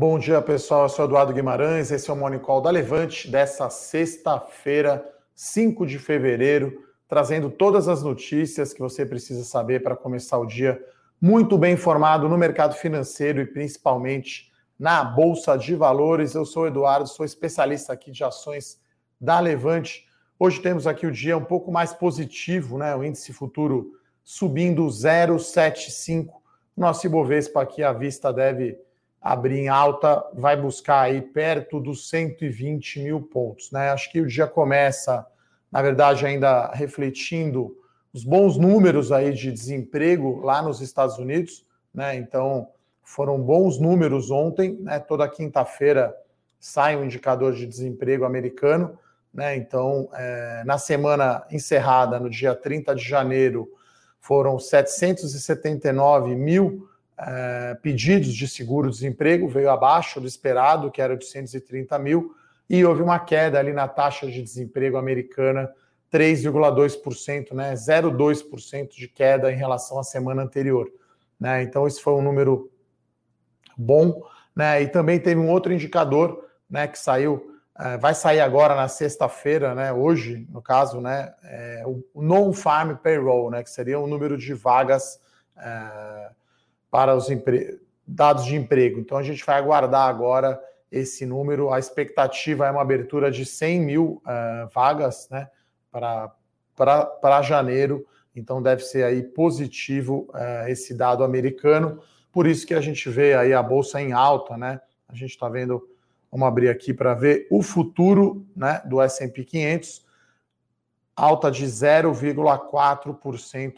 Bom dia, pessoal. Eu sou Eduardo Guimarães. Esse é o Morning Call da Levante dessa sexta-feira, 5 de fevereiro, trazendo todas as notícias que você precisa saber para começar o dia muito bem informado no mercado financeiro e principalmente na Bolsa de Valores. Eu sou Eduardo, sou especialista aqui de ações da Levante. Hoje temos aqui o dia um pouco mais positivo, né? O índice futuro subindo 0,75. Nosso Ibovespa aqui à vista deve abrir em alta, vai buscar aí perto dos 120 mil pontos. Né? Acho que o dia começa, na verdade, ainda refletindo os bons números aí de desemprego lá nos Estados Unidos. Né? Então, foram bons números ontem. Né? Toda quinta-feira sai um indicador de desemprego americano. Né? Então, é, na semana encerrada, no dia 30 de janeiro, foram 779 mil é, pedidos de seguro-desemprego, veio abaixo do esperado, que era de 130 mil, e houve uma queda ali na taxa de desemprego americana, 3,2%, né, 0,2% de queda em relação à semana anterior. Né? Então, esse foi um número bom. Né? E também teve um outro indicador né, que saiu, é, vai sair agora na sexta-feira, né, hoje, no caso, né, é, o non-farm payroll, né, que seria o número de vagas é, para os dados de emprego. Então a gente vai aguardar agora esse número. A expectativa é uma abertura de 100 mil uh, vagas né, para janeiro. Então deve ser aí positivo uh, esse dado americano. Por isso que a gente vê aí a bolsa em alta, né? A gente está vendo, vamos abrir aqui para ver o futuro né, do S&P 500, alta de 0,4%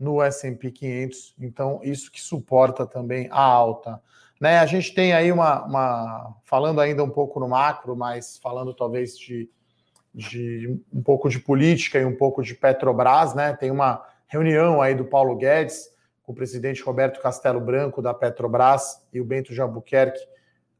no S&P 500, então isso que suporta também a alta. Né, a gente tem aí uma, uma, falando ainda um pouco no macro, mas falando talvez de, de um pouco de política e um pouco de Petrobras, né? Tem uma reunião aí do Paulo Guedes com o presidente Roberto Castelo Branco da Petrobras e o Bento Jabuquerque,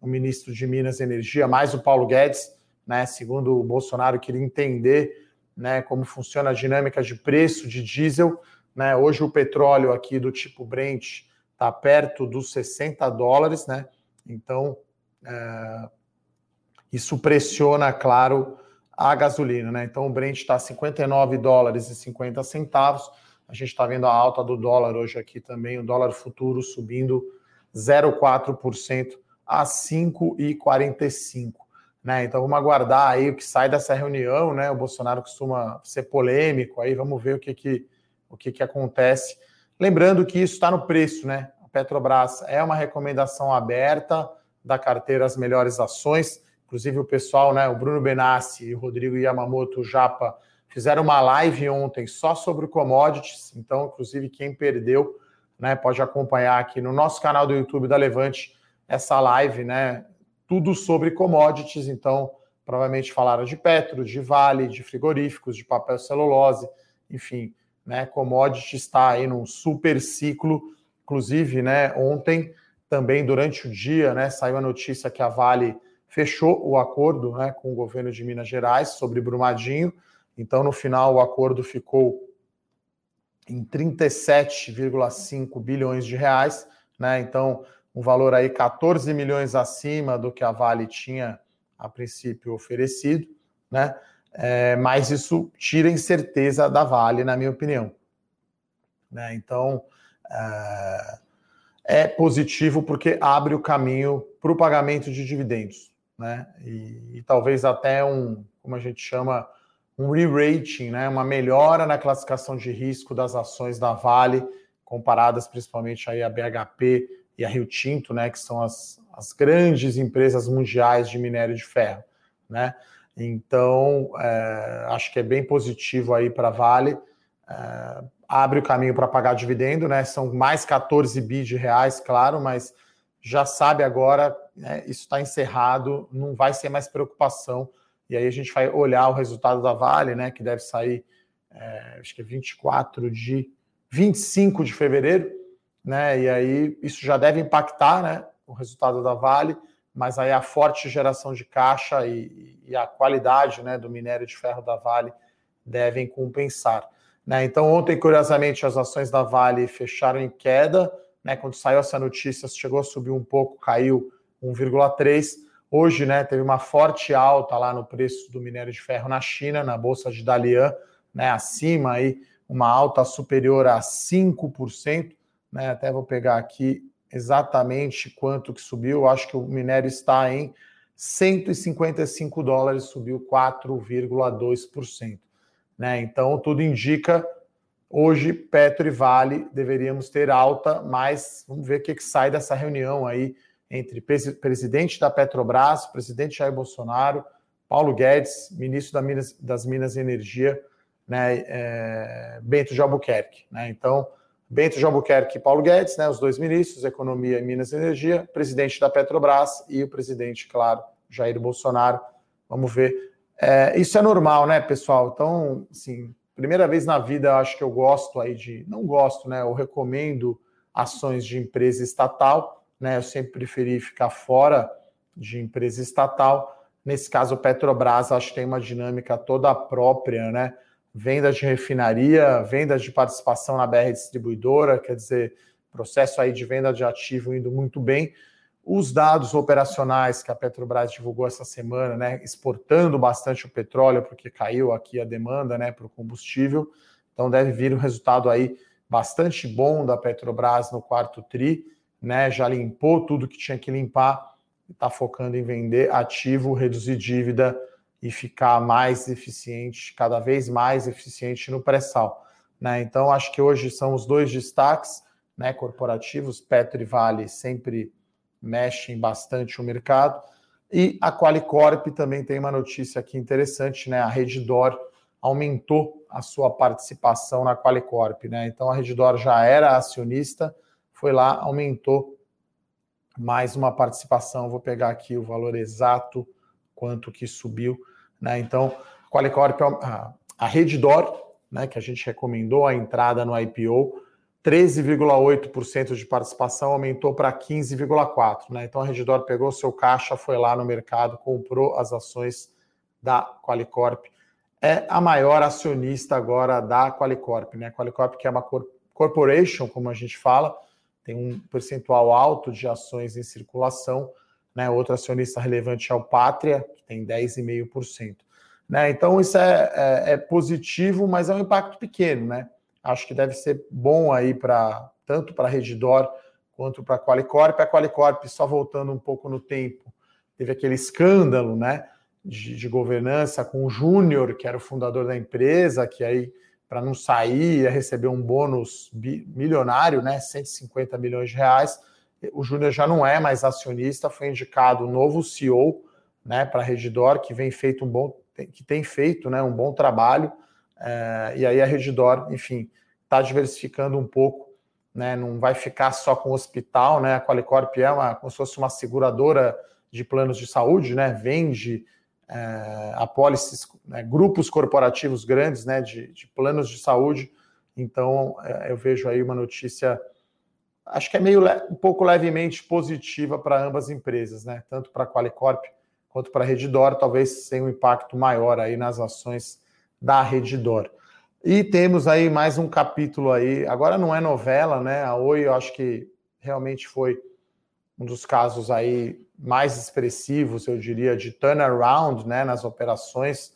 o ministro de Minas e Energia, mais o Paulo Guedes, né? Segundo o Bolsonaro queria entender, né, como funciona a dinâmica de preço de diesel né? Hoje o petróleo aqui do tipo Brent está perto dos 60 dólares, né? Então é, isso pressiona, claro, a gasolina, né? Então o Brent está 59 dólares e 50 centavos. A gente está vendo a alta do dólar hoje aqui também, o dólar futuro subindo 0,4% a 5,45. Né? Então vamos aguardar aí o que sai dessa reunião, né? O Bolsonaro costuma ser polêmico, aí vamos ver o que, que o que, que acontece. Lembrando que isso está no preço, né? A Petrobras é uma recomendação aberta da carteira As Melhores Ações. Inclusive, o pessoal, né? O Bruno Benassi e o Rodrigo Yamamoto Japa fizeram uma live ontem só sobre commodities. Então, inclusive, quem perdeu, né, pode acompanhar aqui no nosso canal do YouTube da Levante essa live, né? Tudo sobre commodities. Então, provavelmente falaram de petro, de vale, de frigoríficos, de papel celulose, enfim, né? Commodity está aí num super ciclo. Inclusive, né, ontem, também durante o dia, né, saiu a notícia que a Vale fechou o acordo né, com o governo de Minas Gerais sobre Brumadinho. Então, no final, o acordo ficou em 37,5 bilhões de reais, né? Então, um valor aí 14 milhões acima do que a Vale tinha a princípio oferecido, né? É, mas isso tira incerteza da Vale, na minha opinião. Né? Então, é, é, positivo porque abre o caminho para o pagamento de dividendos, né? E, e, talvez até um, como a gente chama, um re-rating, né? Uma melhora na classificação de risco das ações da Vale, comparadas principalmente aí a BHP e a Rio Tinto, né? Que são as, as grandes empresas mundiais de minério de ferro, né? Então, é, acho que é bem positivo aí para a Vale. É, abre o caminho para pagar dividendo, né? São mais 14 bi de reais, claro, mas já sabe agora, né, isso está encerrado, não vai ser mais preocupação. E aí a gente vai olhar o resultado da Vale, né? Que deve sair, é, acho que é 24 de 25 de fevereiro, né? E aí isso já deve impactar, né? O resultado da Vale mas aí a forte geração de caixa e, e a qualidade né, do minério de ferro da Vale devem compensar. Né? Então, ontem, curiosamente, as ações da Vale fecharam em queda. Né? Quando saiu essa notícia, chegou a subir um pouco, caiu 1,3. Hoje, né, teve uma forte alta lá no preço do minério de ferro na China, na bolsa de Dalian, né, acima aí, uma alta superior a 5%, né? Até vou pegar aqui exatamente quanto que subiu. Acho que o minério está em 155 dólares, subiu 4,2%. Né? Então, tudo indica hoje Petro e Vale deveríamos ter alta, mas vamos ver o que, que sai dessa reunião aí entre presidente da Petrobras, presidente Jair Bolsonaro, Paulo Guedes, ministro da Minas, das Minas e Energia, né, é, Bento de Albuquerque. Né? Então, Bento de e Paulo Guedes, né, os dois ministros, Economia e Minas e Energia, presidente da Petrobras e o presidente, claro, Jair Bolsonaro. Vamos ver. É, isso é normal, né, pessoal? Então, assim, primeira vez na vida, acho que eu gosto aí de. Não gosto, né? Eu recomendo ações de empresa estatal, né? Eu sempre preferi ficar fora de empresa estatal. Nesse caso, Petrobras, acho que tem uma dinâmica toda própria, né? Vendas de refinaria, vendas de participação na BR distribuidora, quer dizer, processo aí de venda de ativo indo muito bem. Os dados operacionais que a Petrobras divulgou essa semana, né, exportando bastante o petróleo, porque caiu aqui a demanda né, para o combustível. Então deve vir um resultado aí bastante bom da Petrobras no quarto TRI, né? Já limpou tudo que tinha que limpar, está focando em vender ativo, reduzir dívida e ficar mais eficiente, cada vez mais eficiente no pré-sal. Né? Então, acho que hoje são os dois destaques né, corporativos, Petro e Vale sempre mexem bastante o mercado, e a Qualicorp também tem uma notícia aqui interessante, né? A Redditor aumentou a sua participação na Qualicorp, né? Então a Redditor já era acionista, foi lá, aumentou mais uma participação. Vou pegar aqui o valor exato quanto que subiu né? Então, Qualicorp, a, a Reddor, né, que a gente recomendou a entrada no IPO, 13,8% de participação aumentou para 15,4%. Né? Então a Redditor pegou seu caixa, foi lá no mercado, comprou as ações da Qualicorp. É a maior acionista agora da Qualicorp. Né? A Qualicorp, que é uma corporation, como a gente fala, tem um percentual alto de ações em circulação. Né? Outro acionista relevante é o Pátria, tem 10,5%. Né? Então, isso é, é, é, positivo, mas é um impacto pequeno. Né? Acho que deve ser bom aí para tanto para a Redditor quanto para a Qualicorp. A Qualicorp, só voltando um pouco no tempo, teve aquele escândalo né, de, de governança com o Júnior, que era o fundador da empresa, que aí, para não sair, ia receber um bônus milionário, né, 150 milhões de reais. O Júnior já não é mais acionista, foi indicado o novo CEO né, para a Redditor, que vem feito um bom, que tem feito né, um bom trabalho, é, e aí a Redditor, enfim, está diversificando um pouco, né, não vai ficar só com o hospital, né, a Qualicorp é uma, como se fosse uma seguradora de planos de saúde, né, vende é, apólices, né, grupos corporativos grandes né, de, de planos de saúde, então é, eu vejo aí uma notícia acho que é meio um pouco levemente positiva para ambas empresas, né? Tanto para a Qualicorp quanto para a Redditor, talvez tenha um impacto maior aí nas ações da Redditor. E temos aí mais um capítulo aí, agora não é novela, né? A Oi, eu acho que realmente foi um dos casos aí mais expressivos, eu diria, de turnaround, né, nas operações.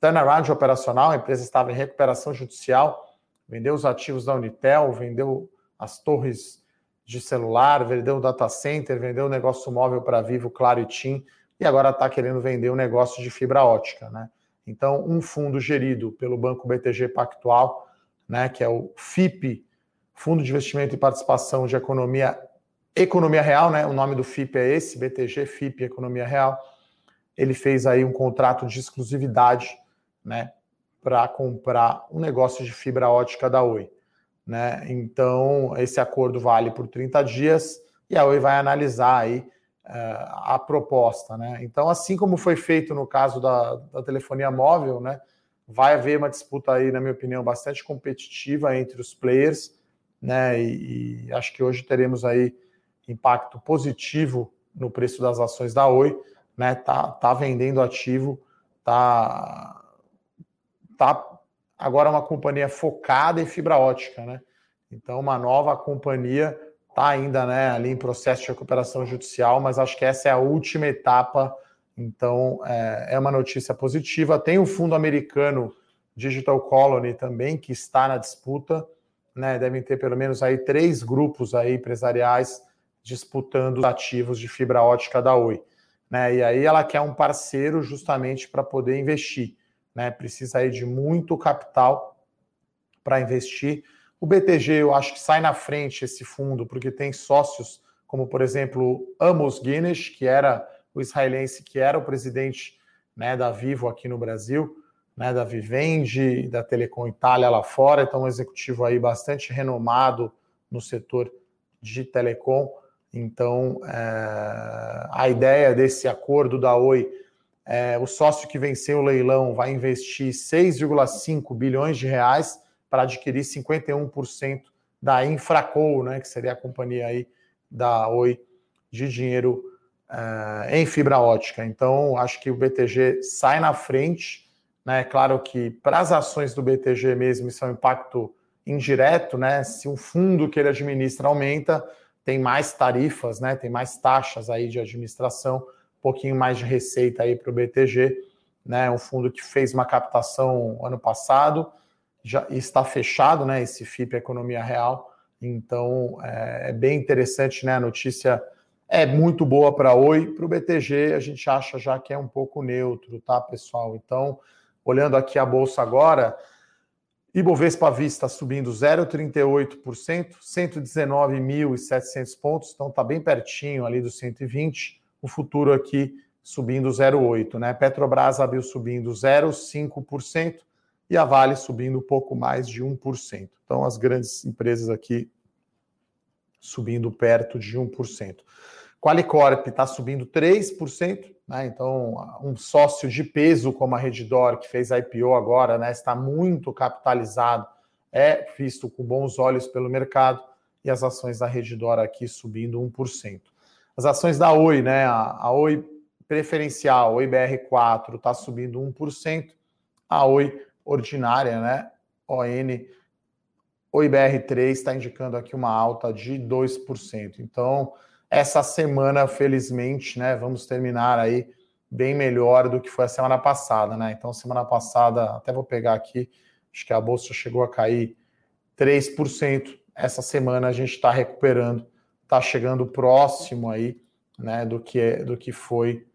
Turnaround operacional, a empresa estava em recuperação judicial, vendeu os ativos da Unitel, vendeu as torres de celular, vendeu o data center, vendeu o negócio móvel para Vivo, Claro e TIM, e agora está querendo vender um negócio de fibra ótica, né? Então, um fundo gerido pelo Banco BTG Pactual, né, que é o FIP, Fundo de Investimento e Participação de Economia Economia Real, né? O nome do FIP é esse, BTG FIP Economia Real. Ele fez aí um contrato de exclusividade, né, para comprar um negócio de fibra ótica da Oi, né? Então, esse acordo vale por 30 dias e a Oi vai analisar aí a proposta, né? Então, assim como foi feito no caso da, da, telefonia móvel, né? Vai haver uma disputa aí, na minha opinião, bastante competitiva entre os players, né? E, e acho que hoje teremos aí impacto positivo no preço das ações da Oi, né? Tá, tá vendendo ativo, tá, tá agora uma companhia focada em fibra ótica, né? Então, uma nova companhia está ainda né, ali em processo de recuperação judicial, mas acho que essa é a última etapa. Então, é, é uma notícia positiva. Tem o fundo americano Digital Colony também, que está na disputa. Né, devem ter pelo menos aí três grupos aí empresariais disputando os ativos de fibra ótica da Oi. Né, e aí ela quer um parceiro justamente para poder investir. Né, precisa aí de muito capital para investir. O BTG, eu acho que sai na frente esse fundo, porque tem sócios como, por exemplo, Amos Guinness, que era o israelense, que era o presidente né, da Vivo aqui no Brasil, né, da Vivendi, da Telecom Itália lá fora, então um executivo aí bastante renomado no setor de telecom. Então, é, a ideia desse acordo da Oi é o sócio que venceu o leilão vai investir 6,5 bilhões de reais para adquirir 51% da Infraco, né, que seria a companhia aí da Oi de dinheiro uh, em fibra ótica. Então, acho que o BTG sai na frente. Né? Claro que para as ações do BTG mesmo, isso é um impacto indireto, né? Se o fundo que ele administra aumenta, tem mais tarifas, né? Tem mais taxas aí de administração, pouquinho mais de receita aí para o BTG, né? Um fundo que fez uma captação ano passado, já está fechado, né? Esse FIP Economia Real. Então é, é bem interessante, né? A notícia é muito boa para Oi, para o BTG a gente acha já que é um pouco neutro, tá, pessoal? Então, olhando aqui a bolsa agora, Ibovespa Vista subindo 0,38%, 119.700 pontos, então está bem pertinho ali dos 120. O futuro aqui subindo 0,8, né? Petrobras abriu subindo 0,5% e a Vale subindo um pouco mais de 1%. Então, as grandes empresas aqui subindo perto de 1%. Qualicorp está subindo 3%, né? Então, um sócio de peso como a Redditor, que fez a IPO agora, né, está muito capitalizado, é visto com bons olhos pelo mercado, e as ações da Redditor aqui subindo 1%. As ações da Oi, né, a, a Oi preferencial, Oi BR4, está subindo 1%, a Oi ordinária, né? ON, o IBR3 está indicando aqui uma alta de 2%. Então, essa semana, felizmente, né, vamos terminar aí bem melhor do que foi a semana passada, né? Então, semana passada, até vou pegar aqui, acho que a bolsa chegou a cair 3%. Essa semana a gente está recuperando, está chegando próximo aí, né, do que do que foi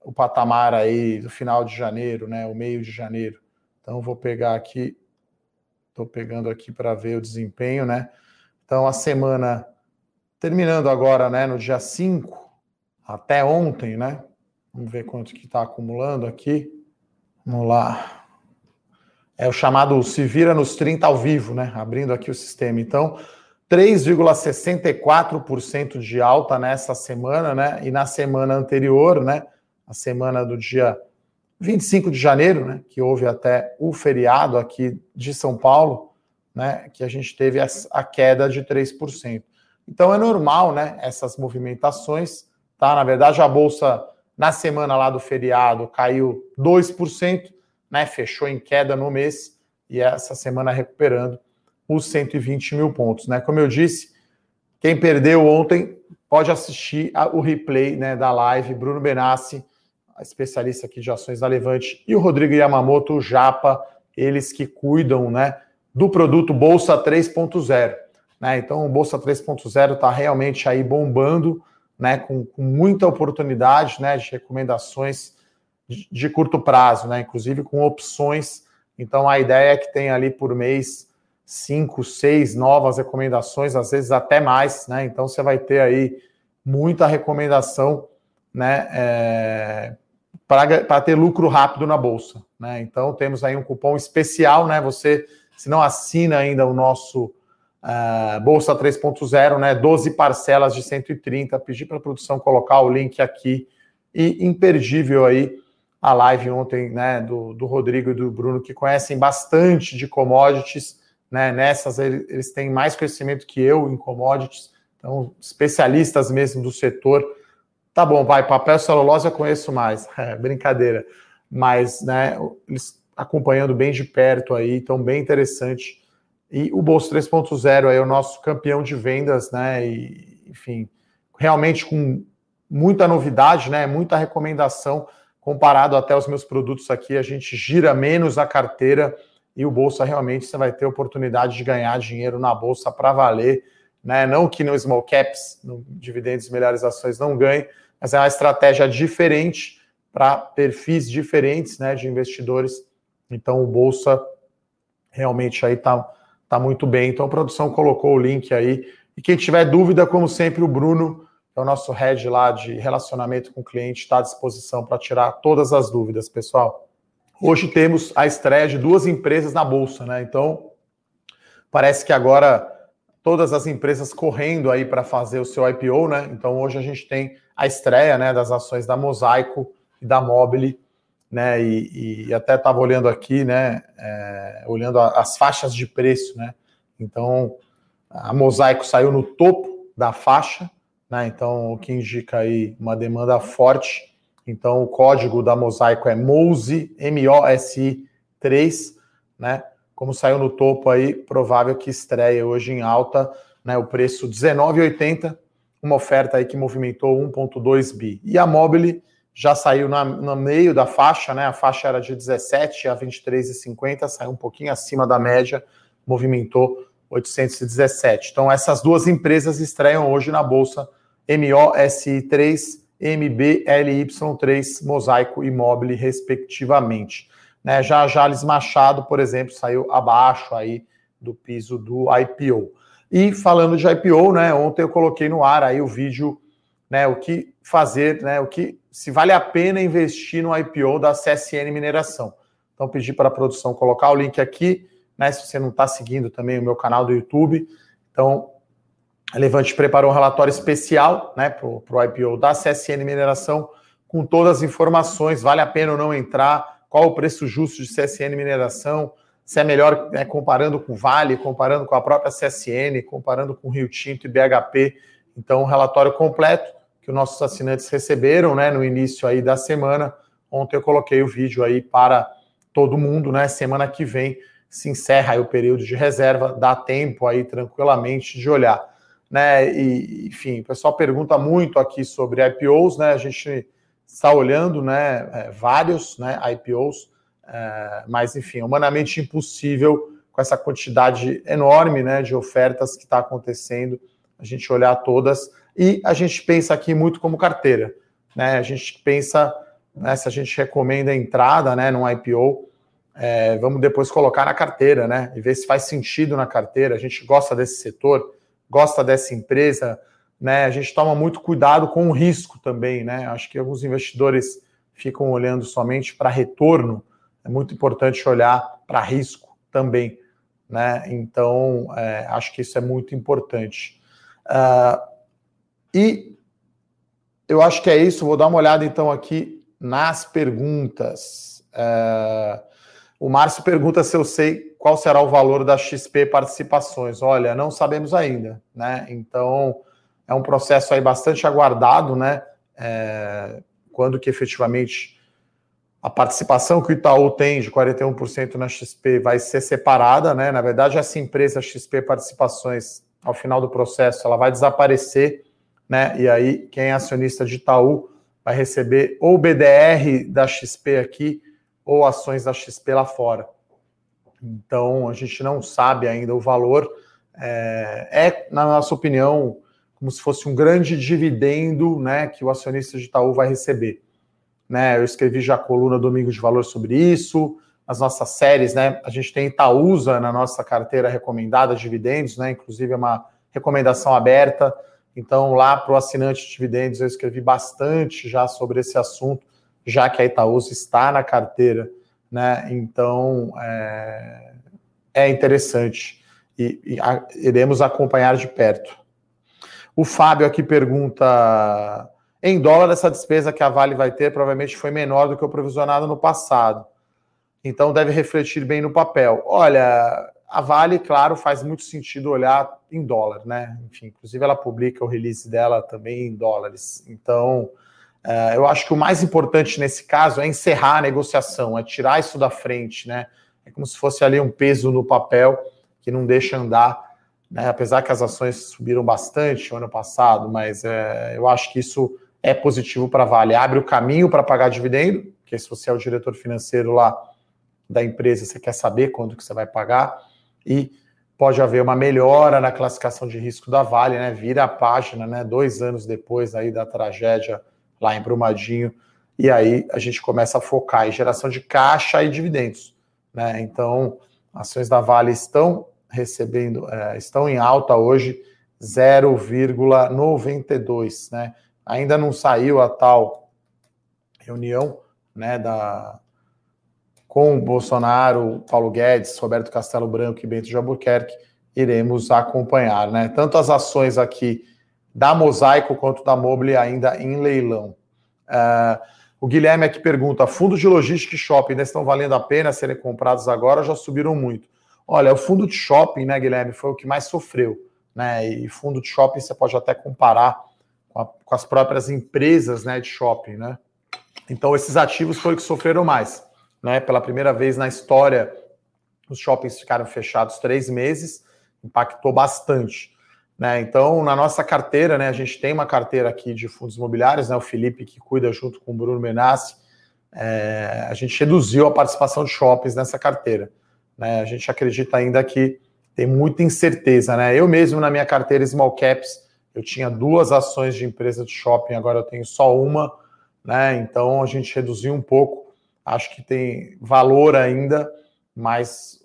o patamar aí do final de janeiro, né, o meio de janeiro. Então, vou pegar aqui, estou pegando aqui para ver o desempenho, né? Então, a semana terminando agora, né, no dia 5, até ontem, né? Vamos ver quanto que está acumulando aqui. Vamos lá. É o chamado se vira nos 30 ao vivo, né? Abrindo aqui o sistema. Então, 3,64% de alta nessa semana, né? E na semana anterior, né? A semana do dia 25 de janeiro, né, que houve até o feriado aqui de São Paulo, né, que a gente teve a, queda de 3%. Então é normal, né, essas movimentações, tá? Na verdade, a bolsa na semana lá do feriado caiu 2%, né, fechou em queda no mês e essa semana recuperando os 120 mil pontos, né? Como eu disse, quem perdeu ontem pode assistir o replay, né, da live Bruno Benassi especialista aqui de ações da Levante, e o Rodrigo Yamamoto, o Japa, eles que cuidam né, do produto Bolsa 3.0. Né? Então, o Bolsa 3.0 está realmente aí bombando, né, com, com, muita oportunidade né, de recomendações de, de curto prazo, né, inclusive com opções. Então, a ideia é que tem ali por mês cinco, seis novas recomendações, às vezes até mais. Né? Então, você vai ter aí muita recomendação né, é, para ter lucro rápido na bolsa. Né? Então temos aí um cupom especial, né? Você, se não assina ainda o nosso uh, Bolsa 3.0, né? 12 parcelas de 130. Pedir para a produção colocar o link aqui. E imperdível aí a live ontem né, do, do Rodrigo e do Bruno, que conhecem bastante de commodities. Né? Nessas eles têm mais conhecimento que eu em commodities, então especialistas mesmo do setor Tá bom, vai, papel celulose eu conheço mais. É, brincadeira. Mas, né, eles acompanhando bem de perto aí, então bem interessante E o Bolsa 3.0 é o nosso campeão de vendas, né? E, enfim, realmente com muita novidade, né? Muita recomendação comparado até os meus produtos aqui, a gente gira menos a carteira e o bolsa realmente você vai ter oportunidade de ganhar dinheiro na bolsa para valer, né? Não que no small caps, no dividendos melhores ações não ganhe, mas é uma estratégia diferente para perfis diferentes, né, de investidores. Então o bolsa realmente aí tá tá muito bem. Então a produção colocou o link aí. E quem tiver dúvida, como sempre, o Bruno, que é o nosso head lá de relacionamento com o cliente, está à disposição para tirar todas as dúvidas, pessoal. Hoje temos a estreia de duas empresas na bolsa, né? Então parece que agora todas as empresas correndo aí para fazer o seu IPO, né? Então hoje a gente tem a estreia, né, das ações da Mosaico e da Mobile né? E, e até estava olhando aqui, né? É, olhando as faixas de preço, né? Então a Mosaico saiu no topo da faixa, né? Então o que indica aí uma demanda forte. Então o código da Mosaico é MOSI, M-O-S-I 3, né? Como saiu no topo aí, provável que estreia hoje em alta, né? O preço 19,80, uma oferta aí que movimentou 1.2 bi. E a Mobile já saiu na, no meio da faixa, né? A faixa era de 17 a 23,50, saiu um pouquinho acima da média, movimentou 817. Então, essas duas empresas estreiam hoje na bolsa MOSI3, MBLY3, Mosaico e Mobile, respectivamente. Né? Já Jales Machado, por exemplo, saiu abaixo aí do piso do IPO. E falando de IPO, né? Ontem eu coloquei no ar aí o vídeo, né? O que fazer, né? O que se vale a pena investir no IPO da CSN Mineração. Então, pedi para a produção colocar o link aqui, né? Se você não está seguindo também o meu canal do YouTube. Então, a Levante preparou um relatório especial né, para o IPO da CSN Mineração, com todas as informações. Vale a pena ou não entrar? Qual o preço justo de CSN Mineração? Se é melhor né, comparando com Vale, comparando com a própria CSN, comparando com Rio Tinto e BHP. Então, um relatório completo que os nossos assinantes receberam, né, no início aí da semana. Ontem eu coloquei o vídeo aí para todo mundo, né? Semana que vem se encerra o período de reserva, dá tempo aí tranquilamente de olhar, né? E, enfim, o pessoal pergunta muito aqui sobre IPOs, né? A gente está olhando, né, é, vários, né, IPOs, é, mas enfim, humanamente impossível com essa quantidade enorme, né, de ofertas que está acontecendo, a gente olhar todas. E a gente pensa aqui muito como carteira. Né? A gente pensa, né, se a gente recomenda a entrada né, num IPO, é, vamos depois colocar na carteira, né? E ver se faz sentido na carteira. A gente gosta desse setor, gosta dessa empresa, né? A gente toma muito cuidado com o risco também, né? Acho que alguns investidores ficam olhando somente para retorno. É muito importante olhar para risco também, né? Então, é, acho que isso é muito importante. Uh, e eu acho que é isso. Vou dar uma olhada então aqui nas perguntas. É... O Márcio pergunta se eu sei qual será o valor da XP Participações. Olha, não sabemos ainda, né? Então é um processo aí bastante aguardado, né? É... Quando que efetivamente a participação que o Itaú tem de 41% na XP vai ser separada, né? Na verdade, essa empresa XP Participações, ao final do processo, ela vai desaparecer né? E aí, quem é acionista de Itaú vai receber ou BDR da XP aqui ou ações da XP lá fora. Então, a gente não sabe ainda o valor. É, é, na nossa opinião, como se fosse um grande dividendo né, que o acionista de Itaú vai receber. Né, eu escrevi já a coluna Domingo de Valor sobre isso. As nossas séries, né? A gente tem Itaúsa na nossa carteira recomendada, dividendos, né? Inclusive é uma recomendação aberta. Então, lá para o assinante de dividendos, eu escrevi bastante já sobre esse assunto, já que a Itaúsa está na carteira, né? Então, é, é interessante e, e a, iremos acompanhar de perto. O Fábio aqui pergunta: em dólar, essa despesa que a Vale vai ter provavelmente foi menor do que o provisionado no passado. Então, deve refletir bem no papel. Olha, a Vale, claro, faz muito sentido olhar em dólar, né? Enfim, inclusive ela publica o release dela também em dólares. Então, uh, eu acho que o mais importante nesse caso é encerrar a negociação, é tirar isso da frente, né? É como se fosse ali um peso no papel que não deixa andar, né? apesar que as ações subiram bastante no ano passado, mas é, eu acho que isso é positivo para a Vale. Abre o caminho para pagar dividendo, porque se você é o diretor financeiro lá da empresa, você quer saber quando que você vai pagar, e pode haver uma melhora na classificação de risco da Vale, né? Vira a página, né? Dois anos depois aí da tragédia lá em Brumadinho, e aí a gente começa a focar em geração de caixa e dividendos, né? Então, ações da Vale estão recebendo, é, estão em alta hoje 0,92, né? Ainda não saiu a tal reunião, né, da com Bolsonaro, Paulo Guedes, Roberto Castelo Branco e Bento de Albuquerque, iremos acompanhar, né? Tanto as ações aqui da Mosaico quanto da Mobile ainda em leilão. Uh, o Guilherme aqui pergunta: fundos de logística e shopping ainda estão valendo a pena serem comprados agora já subiram muito? Olha, o fundo de shopping, né, Guilherme, foi o que mais sofreu, né? E fundo de shopping você pode até comparar com, a, com as próprias empresas, né, de shopping, né? Então esses ativos foram que sofreram mais, né? Pela primeira vez na história, os shoppings ficaram fechados três meses, impactou bastante. Né? Então, na nossa carteira, né, a gente tem uma carteira aqui de fundos imobiliários, né, o Felipe que cuida junto com o Bruno Menassi, é, a gente reduziu a participação de shoppings nessa carteira. Né? A gente acredita ainda que tem muita incerteza. Né? Eu mesmo, na minha carteira Small Caps, eu tinha duas ações de empresa de shopping, agora eu tenho só uma, né? Então a gente reduziu um pouco. Acho que tem valor ainda, mas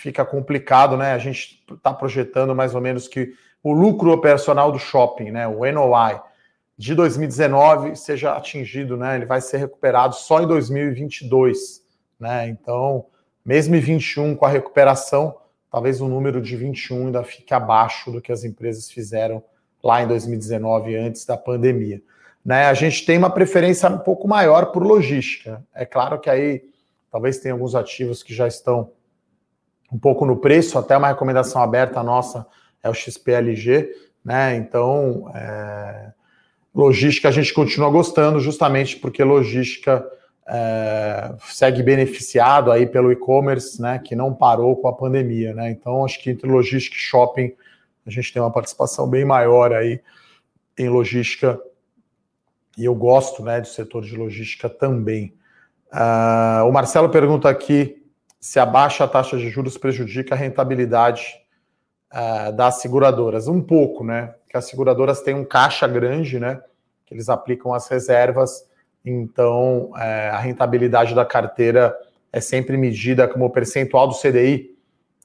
fica complicado, né? A gente está projetando mais ou menos que o lucro operacional do shopping, né? O NOI de 2019 seja atingido, né? Ele vai ser recuperado só em 2022, né? Então mesmo em 21, com a recuperação, talvez o número de 21 ainda fique abaixo do que as empresas fizeram lá em 2019, antes da pandemia. Né, a gente tem uma preferência um pouco maior por logística. É claro que aí talvez tenha alguns ativos que já estão um pouco no preço, até uma recomendação aberta nossa é o XPLG, né? Então, é... logística a gente continua gostando, justamente porque logística é, segue beneficiado aí pelo e-commerce, né, que não parou com a pandemia, né? Então acho que entre logística e shopping a gente tem uma participação bem maior aí em logística e eu gosto, né, do setor de logística também. Uh, o Marcelo pergunta aqui se a baixa taxa de juros prejudica a rentabilidade uh, das seguradoras. Um pouco, né? Que as seguradoras têm um caixa grande, né? Que eles aplicam as reservas então, é, a rentabilidade da carteira é sempre medida como percentual do CDI.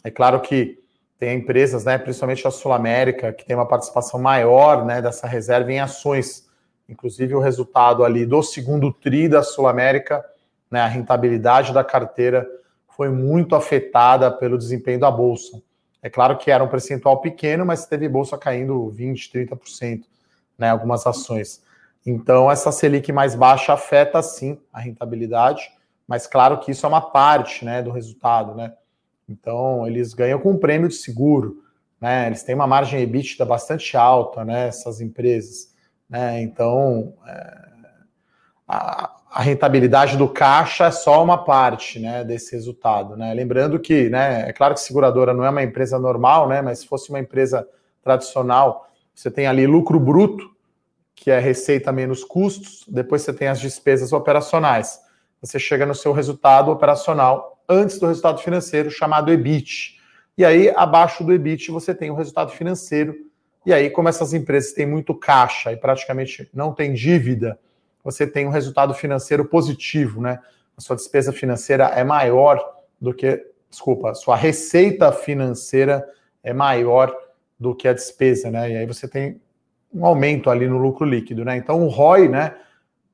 É claro que tem empresas, né, principalmente a Sul América, que tem uma participação maior né, dessa reserva em ações. Inclusive, o resultado ali do segundo TRI da Sul América, né, a rentabilidade da carteira foi muito afetada pelo desempenho da Bolsa. É claro que era um percentual pequeno, mas teve Bolsa caindo 20%, 30%, né, algumas ações. Então, essa Selic mais baixa afeta sim a rentabilidade, mas claro que isso é uma parte né, do resultado, né? Então, eles ganham com um prêmio de seguro, né? Eles têm uma margem EBITDA bastante alta, né? Essas empresas, né? Então, é, a, a, rentabilidade do caixa é só uma parte, né? Desse resultado, né? Lembrando que, né? É claro que seguradora não é uma empresa normal, né? Mas se fosse uma empresa tradicional, você tem ali lucro bruto, que é receita menos custos, depois você tem as despesas operacionais. Você chega no seu resultado operacional antes do resultado financeiro, chamado EBIT. E aí, abaixo do EBIT, você tem o resultado financeiro. E aí, como essas empresas têm muito caixa e praticamente não tem dívida, você tem um resultado financeiro positivo, né? A sua despesa financeira é maior do que, desculpa, a sua receita financeira é maior do que a despesa, né? E aí você tem um aumento ali no lucro líquido, né? Então o ROI, né,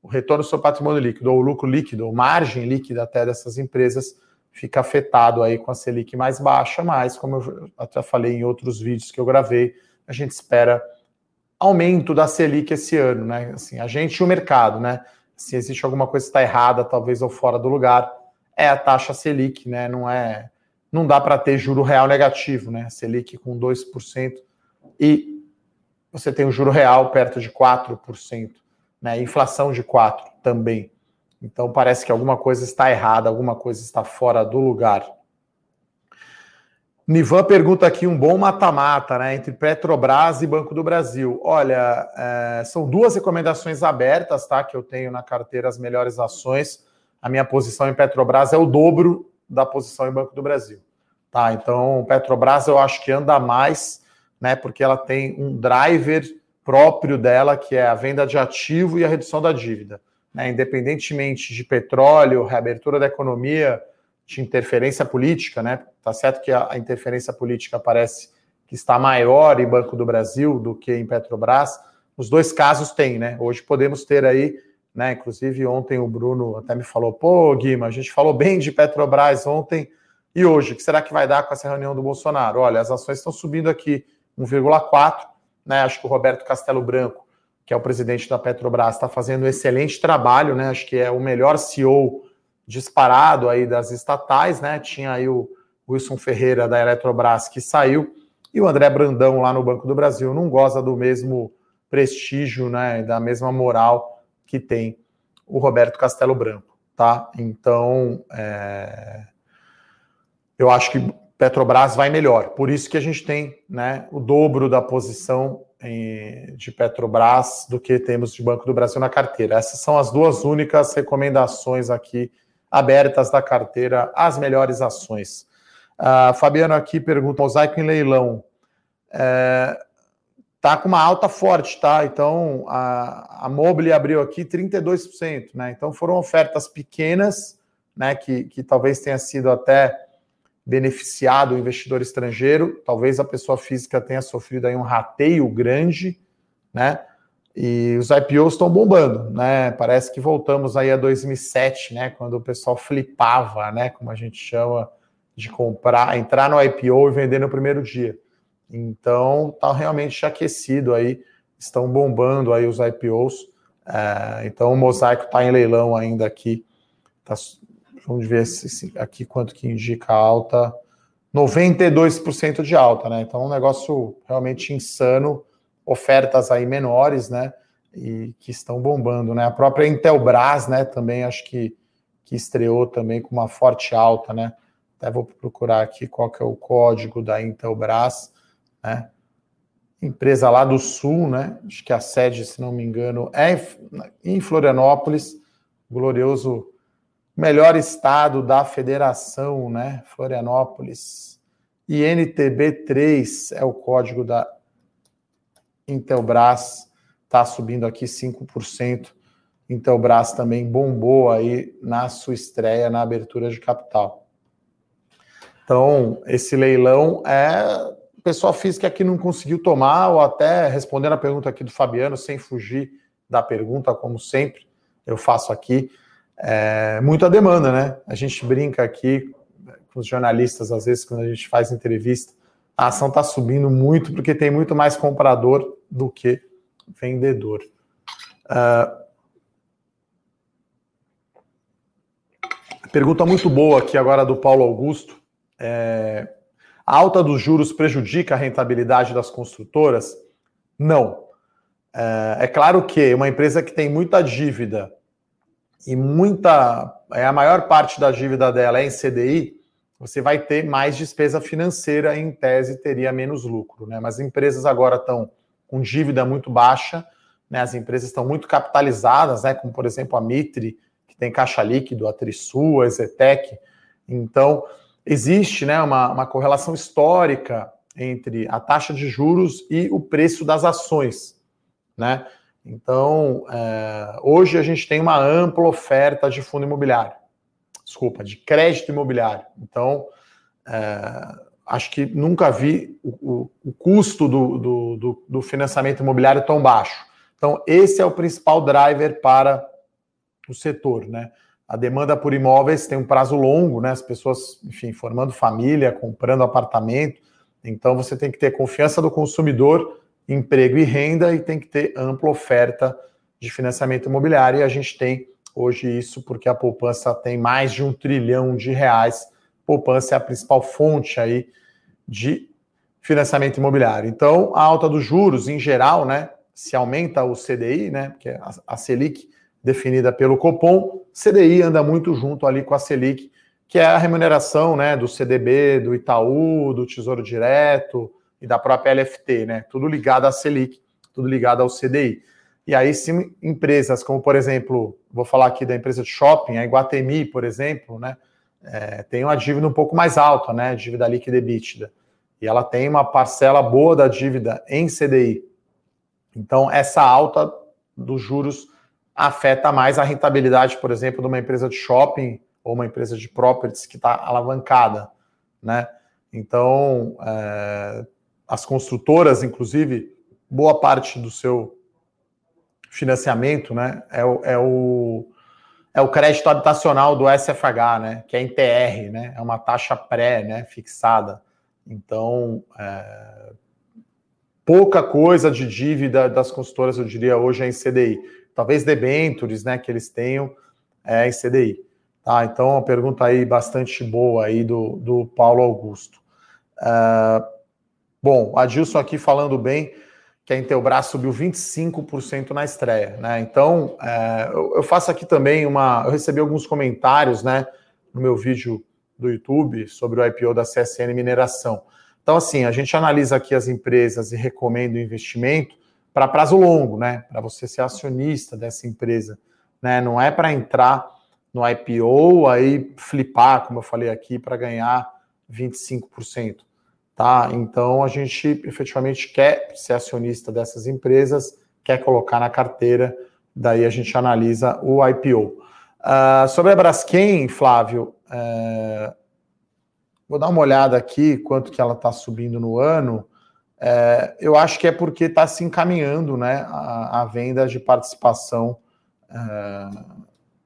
o retorno seu patrimônio líquido, ou o lucro líquido, ou margem líquida até dessas empresas, fica afetado aí com a Selic mais baixa, mas como eu até falei em outros vídeos que eu gravei, a gente espera aumento da Selic esse ano, né? Assim, a gente e o mercado, né? Se existe alguma coisa que está errada, talvez ou fora do lugar, é a taxa Selic, né? Não é, não dá para ter juro real negativo, né? Selic com 2% e você tem o juro real perto de 4%, né? Inflação de 4% também. Então parece que alguma coisa está errada, alguma coisa está fora do lugar. Nivan pergunta aqui um bom mata-mata, né? Entre Petrobras e Banco do Brasil. Olha, é, são duas recomendações abertas, tá? Que eu tenho na carteira as melhores ações. A minha posição em Petrobras é o dobro da posição em Banco do Brasil. Tá? Então, Petrobras eu acho que anda mais, né? Porque ela tem um driver próprio dela, que é a venda de ativo e a redução da dívida. Né? Independentemente de petróleo, reabertura da economia, de interferência política, né? Tá certo que a, interferência política parece que está maior em Banco do Brasil do que em Petrobras. Os dois casos tem, né? Hoje podemos ter aí, né? Inclusive ontem o Bruno até me falou, pô, Guima, a gente falou bem de Petrobras ontem e hoje, o que será que vai dar com essa reunião do Bolsonaro? Olha, as ações estão subindo aqui 1,4, né? Acho que o Roberto Castelo Branco, que é o presidente da Petrobras, está fazendo um excelente trabalho, né? Acho que é o melhor CEO disparado aí das estatais, né? Tinha aí o Wilson Ferreira da Eletrobras que saiu e o André Brandão lá no Banco do Brasil não goza do mesmo prestígio, né, da mesma moral que tem o Roberto Castelo Branco, tá? Então, é... eu acho que Petrobras vai melhor. Por isso que a gente tem, né, o dobro da posição de Petrobras do que temos de Banco do Brasil na carteira. Essas são as duas únicas recomendações aqui abertas da carteira as melhores ações. Uh, Fabiano aqui pergunta: mosaico em leilão. É, tá com uma alta forte, tá? Então a, a Mobile abriu aqui 32%, né? Então foram ofertas pequenas, né? Que, que talvez tenha sido até beneficiado o investidor estrangeiro, talvez a pessoa física tenha sofrido aí um rateio grande, né? E os IPOs estão bombando, né? Parece que voltamos aí a 2007, né? Quando o pessoal flipava, né? Como a gente chama de comprar, entrar no IPO e vender no primeiro dia. Então, tá realmente aquecido aí, estão bombando aí os IPOs. É, então, o mosaico está em leilão ainda aqui. Tá, vamos ver se, aqui quanto que indica alta. 92% de alta, né? Então, um negócio realmente insano ofertas aí menores, né? E que estão bombando, né? A própria Intelbras, né? Também acho que, que estreou também com uma forte alta, né? Até vou procurar aqui qual que é o código da Intelbras, né? Empresa lá do Sul, né? Acho que a sede, se não me engano, é em Florianópolis, glorioso melhor estado da federação, né? Florianópolis. INTB3 é o código da Intelbras está subindo aqui 5%. Intelbras também bombou aí na sua estreia na abertura de capital. Então, esse leilão é pessoal física que não conseguiu tomar, ou até respondendo a pergunta aqui do Fabiano, sem fugir da pergunta, como sempre eu faço aqui, é muita demanda, né? A gente brinca aqui com os jornalistas, às vezes, quando a gente faz entrevista, a ação está subindo muito porque tem muito mais comprador do que vendedor. Uh, pergunta muito boa aqui agora do Paulo Augusto. É, a alta dos juros prejudica a rentabilidade das construtoras? Não. É, é claro que uma empresa que tem muita dívida e muita. É, a maior parte da dívida dela é em CDI, você vai ter mais despesa financeira, em tese teria menos lucro, né? Mas empresas agora estão com dívida muito baixa, né? As empresas estão muito capitalizadas, né? Como por exemplo a Mitre, que tem caixa líquido, a Trisul, a Zetec. Então, existe né, uma, uma correlação histórica entre a taxa de juros e o preço das ações, né? Então, é, hoje a gente tem uma ampla oferta de fundo imobiliário desculpa, de crédito imobiliário. Então, é, acho que nunca vi o, o, o custo do, do, do, do, financiamento imobiliário tão baixo. Então, esse é o principal driver para o setor, né? A demanda por imóveis tem um prazo longo, né? As pessoas, enfim, formando família, comprando apartamento. Então, você tem que ter confiança do consumidor, emprego e renda, e tem que ter ampla oferta de financiamento imobiliário. E a gente tem Hoje, isso porque a poupança tem mais de um trilhão de reais. Poupança é a principal fonte aí de financiamento imobiliário. Então, a alta dos juros, em geral, né? Se aumenta o CDI, né? Que é a Selic definida pelo Copom, CDI anda muito junto ali com a Selic. que é a remuneração né, do CDB, do Itaú, do Tesouro Direto e da própria LFT, né? Tudo ligado à Selic, tudo ligado ao CDI. E aí, sim, empresas como, por exemplo, vou falar aqui da empresa de shopping, a Iguatemi, por exemplo, né? É, tem uma dívida um pouco mais alta, né? Dívida líquida EBITDA. E ela tem uma parcela boa da dívida em CDI. Então, essa alta dos juros afeta mais a rentabilidade, por exemplo, de uma empresa de shopping ou uma empresa de properties que está alavancada, né? Então, é, as construtoras, inclusive, boa parte do seu financiamento, né, é o, é o, é o crédito habitacional do SFH, né, que é em TR, né, é uma taxa pré, né, fixada. Então, é, pouca coisa de dívida das consultoras, eu diria, hoje é em CDI. Talvez debentures, né, que eles tenham é em CDI. Tá, então, uma pergunta aí bastante boa aí do, do Paulo Augusto. Uh, bom, Adilson aqui falando bem que a Intelbras subiu 25% na estreia, né? Então, é, eu, eu, faço aqui também uma. Eu recebi alguns comentários, né, no meu vídeo do YouTube sobre o IPO da CSN Mineração. Então, assim, a gente analisa aqui as empresas e recomenda o investimento para prazo longo, né? Para você ser acionista dessa empresa, né? Não é para entrar no IPO, aí flipar, como eu falei aqui, para ganhar 25%. Tá? Então a gente efetivamente quer ser acionista dessas empresas, quer colocar na carteira, daí a gente analisa o IPO. Uh, ah, sobre a Braskem, Flávio, uh, vou dar uma olhada aqui quanto que ela está subindo no ano. Uh, eu acho que é porque está se encaminhando né, a, a, venda de participação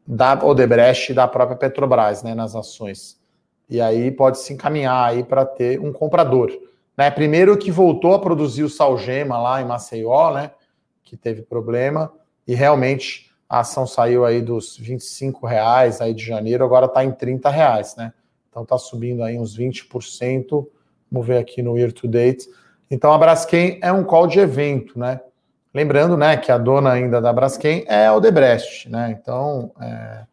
da Odebrecht e da própria Petrobras né, nas ações. E aí pode se encaminhar aí para ter um comprador. Né? Primeiro que voltou a produzir o Salgema lá em Maceió, né? Que teve problema, e realmente a ação saiu aí dos 25 reais aí de janeiro, agora está em 30 reais, né? Então está subindo aí uns 20%. Vamos ver aqui no year to date. Então a Braskem é um call de evento, né? Lembrando, né, que a dona ainda da Braskem é a Odebrecht, né? Então, é,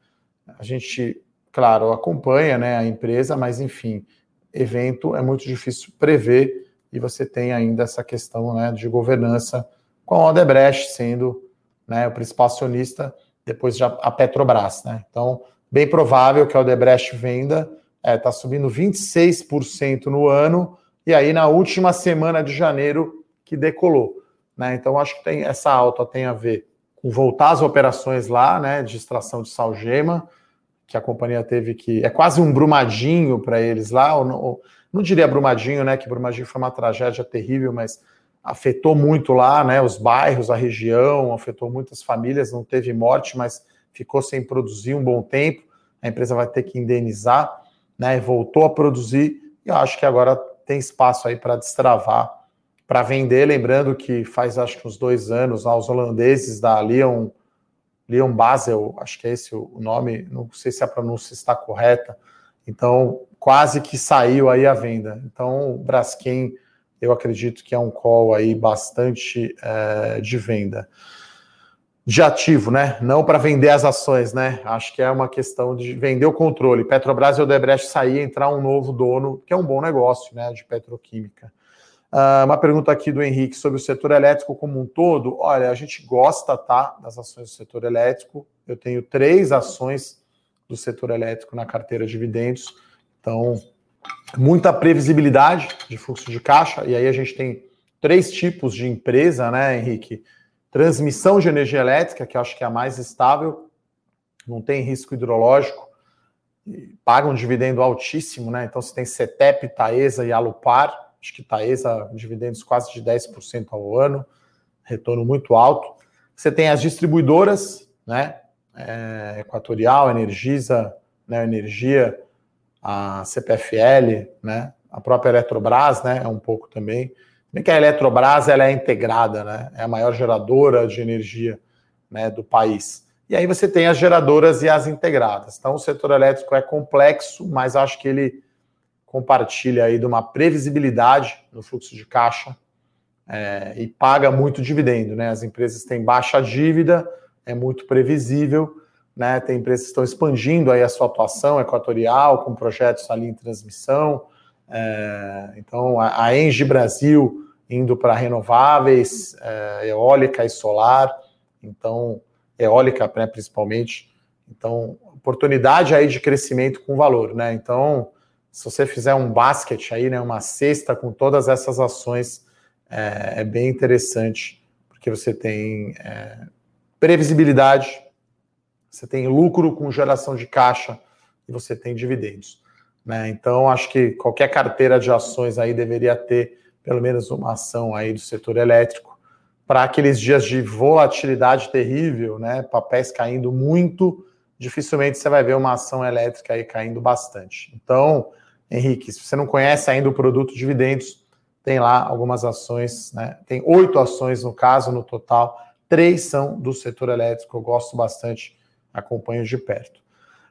a gente, claro, acompanha, né, a empresa, mas enfim, evento é muito difícil prever e você tem ainda essa questão, né, de governança com a Odebrecht sendo, né, o principal acionista, depois já a Petrobras, né? Então, bem provável que a Odebrecht venda, está é, tá subindo 26% no ano e aí na última semana de janeiro que decolou. Né? Então, acho que tem essa alta tem a ver com voltar às operações lá, né, de extração de salgema, que a companhia teve que. É quase um brumadinho para eles lá, ou não, ou, não, diria brumadinho, né? Que brumadinho foi uma tragédia terrível, mas afetou muito lá, né? Os bairros, a região, afetou muitas famílias, não teve morte, mas ficou sem produzir um bom tempo. A empresa vai ter que indenizar, né? Voltou a produzir, e eu acho que agora tem espaço aí para destravar para vender. Lembrando que faz acho que uns dois anos lá, os holandeses da Leon, Leon Basel, acho que é esse o nome, não sei se a pronúncia está correta. Então, quase que saiu aí a venda. Então, Braskem, eu acredito que é um call aí bastante é, de venda. De ativo, né? Não para vender as ações, né? Acho que é uma questão de vender o controle. Petrobras e Odebrecht sair, entrar um novo dono, que é um bom negócio, né? De petroquímica. Uh, uma pergunta aqui do Henrique sobre o setor elétrico como um todo. Olha, a gente gosta tá, das ações do setor elétrico. Eu tenho três ações do setor elétrico na carteira de dividendos. Então, muita previsibilidade de fluxo de caixa. E aí a gente tem três tipos de empresa, né, Henrique? Transmissão de energia elétrica, que eu acho que é a mais estável, não tem risco hidrológico, paga um dividendo altíssimo, né? Então você tem CETEP, Taesa e Alupar acho que Taesa, dividendos quase de 10% ao ano, retorno muito alto. Você tem as distribuidoras, né? É, Equatorial, Energisa, né, Energia, a CPFL, né? A própria Eletrobras, né? É um pouco também. Bem que a Eletrobras ela é integrada, né? É a maior geradora de energia né, do país. E aí você tem as geradoras e as integradas. Então o setor elétrico é complexo, mas acho que ele compartilha aí de uma previsibilidade no fluxo de caixa é, e paga muito dividendo, né? As empresas têm baixa dívida, é muito previsível, né? Tem empresas que estão expandindo aí a sua atuação equatorial com projetos ali em transmissão. É, então, a, a Engie Brasil indo para renováveis, é, eólica e solar. Então, eólica, né, principalmente. Então, oportunidade aí de crescimento com valor, né? Então, se você fizer um basket aí, né, uma cesta com todas essas ações, é, é bem interessante, porque você tem é, previsibilidade, você tem lucro com geração de caixa e você tem dividendos. Né? Então, acho que qualquer carteira de ações aí deveria ter pelo menos uma ação aí do setor elétrico para aqueles dias de volatilidade terrível, né? Papéis caindo muito, dificilmente você vai ver uma ação elétrica aí caindo bastante. Então, Henrique, se você não conhece ainda o produto dividendos, tem lá algumas ações, né? Tem oito ações no caso, no total, três são do setor elétrico, eu gosto bastante, acompanho de perto.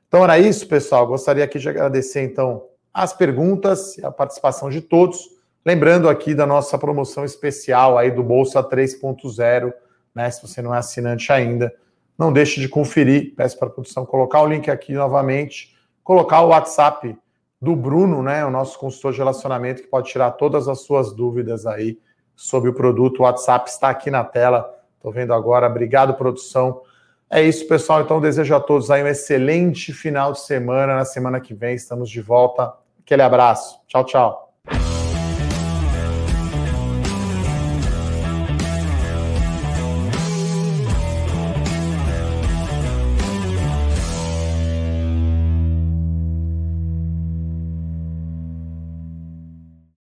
Então era isso, pessoal. Gostaria aqui de agradecer então as perguntas e a participação de todos. Lembrando aqui da nossa promoção especial aí do Bolsa 3.0, né? Se você não é assinante ainda, não deixe de conferir. Peço para a produção colocar o link aqui novamente, colocar o WhatsApp do Bruno, né? O nosso consultor de relacionamento que pode tirar todas as suas dúvidas aí sobre o produto. O WhatsApp está aqui na tela. Estou vendo agora. Obrigado, produção. É isso, pessoal. Então, desejo a todos aí um excelente final de semana. Na semana que vem estamos de volta. Aquele abraço. Tchau, tchau.